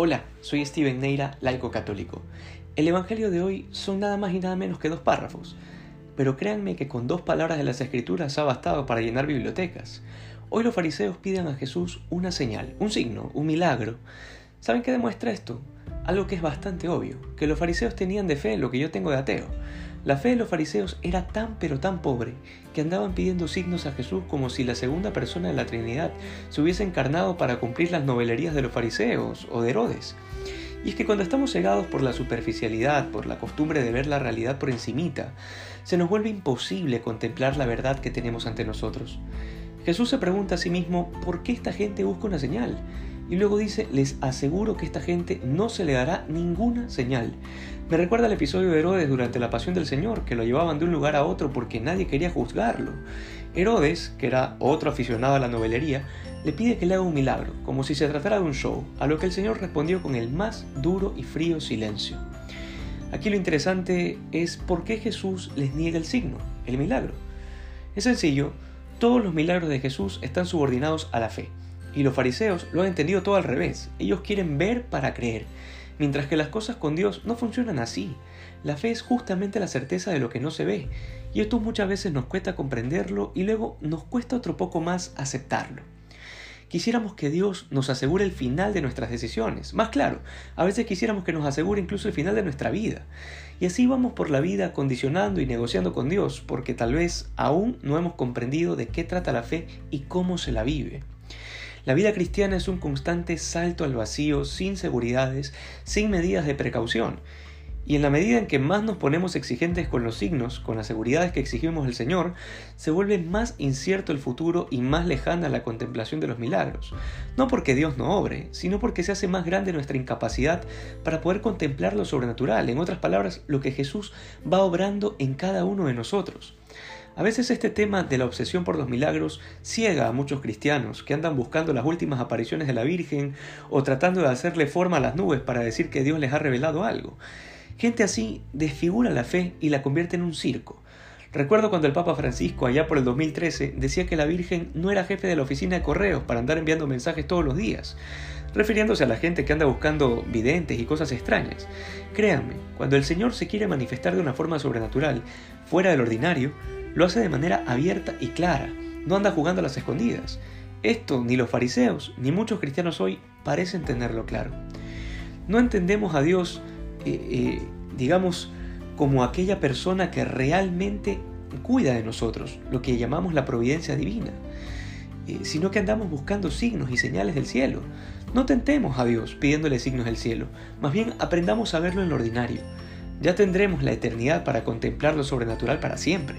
Hola, soy Steven Neira, laico católico. El Evangelio de hoy son nada más y nada menos que dos párrafos, pero créanme que con dos palabras de las Escrituras ha bastado para llenar bibliotecas. Hoy los fariseos piden a Jesús una señal, un signo, un milagro. ¿Saben qué demuestra esto? Algo que es bastante obvio, que los fariseos tenían de fe lo que yo tengo de ateo. La fe de los fariseos era tan pero tan pobre que andaban pidiendo signos a Jesús como si la segunda persona de la Trinidad se hubiese encarnado para cumplir las novelerías de los fariseos o de Herodes. Y es que cuando estamos cegados por la superficialidad, por la costumbre de ver la realidad por encimita, se nos vuelve imposible contemplar la verdad que tenemos ante nosotros. Jesús se pregunta a sí mismo, ¿por qué esta gente busca una señal? Y luego dice, les aseguro que esta gente no se le dará ninguna señal. Me recuerda el episodio de Herodes durante la pasión del Señor, que lo llevaban de un lugar a otro porque nadie quería juzgarlo. Herodes, que era otro aficionado a la novelería, le pide que le haga un milagro, como si se tratara de un show, a lo que el Señor respondió con el más duro y frío silencio. Aquí lo interesante es por qué Jesús les niega el signo, el milagro. Es sencillo, todos los milagros de Jesús están subordinados a la fe. Y los fariseos lo han entendido todo al revés. Ellos quieren ver para creer. Mientras que las cosas con Dios no funcionan así. La fe es justamente la certeza de lo que no se ve. Y esto muchas veces nos cuesta comprenderlo y luego nos cuesta otro poco más aceptarlo. Quisiéramos que Dios nos asegure el final de nuestras decisiones. Más claro, a veces quisiéramos que nos asegure incluso el final de nuestra vida. Y así vamos por la vida condicionando y negociando con Dios, porque tal vez aún no hemos comprendido de qué trata la fe y cómo se la vive. La vida cristiana es un constante salto al vacío, sin seguridades, sin medidas de precaución. Y en la medida en que más nos ponemos exigentes con los signos, con las seguridades que exigimos el Señor, se vuelve más incierto el futuro y más lejana la contemplación de los milagros. No porque Dios no obre, sino porque se hace más grande nuestra incapacidad para poder contemplar lo sobrenatural, en otras palabras, lo que Jesús va obrando en cada uno de nosotros. A veces este tema de la obsesión por los milagros ciega a muchos cristianos que andan buscando las últimas apariciones de la Virgen o tratando de hacerle forma a las nubes para decir que Dios les ha revelado algo. Gente así desfigura la fe y la convierte en un circo. Recuerdo cuando el Papa Francisco, allá por el 2013, decía que la Virgen no era jefe de la oficina de correos para andar enviando mensajes todos los días, refiriéndose a la gente que anda buscando videntes y cosas extrañas. Créanme, cuando el Señor se quiere manifestar de una forma sobrenatural, fuera del ordinario, lo hace de manera abierta y clara, no anda jugando a las escondidas. Esto ni los fariseos ni muchos cristianos hoy parecen tenerlo claro. No entendemos a Dios, eh, eh, digamos, como aquella persona que realmente cuida de nosotros, lo que llamamos la providencia divina, eh, sino que andamos buscando signos y señales del cielo. No tentemos a Dios pidiéndole signos del cielo, más bien aprendamos a verlo en lo ordinario. Ya tendremos la eternidad para contemplar lo sobrenatural para siempre.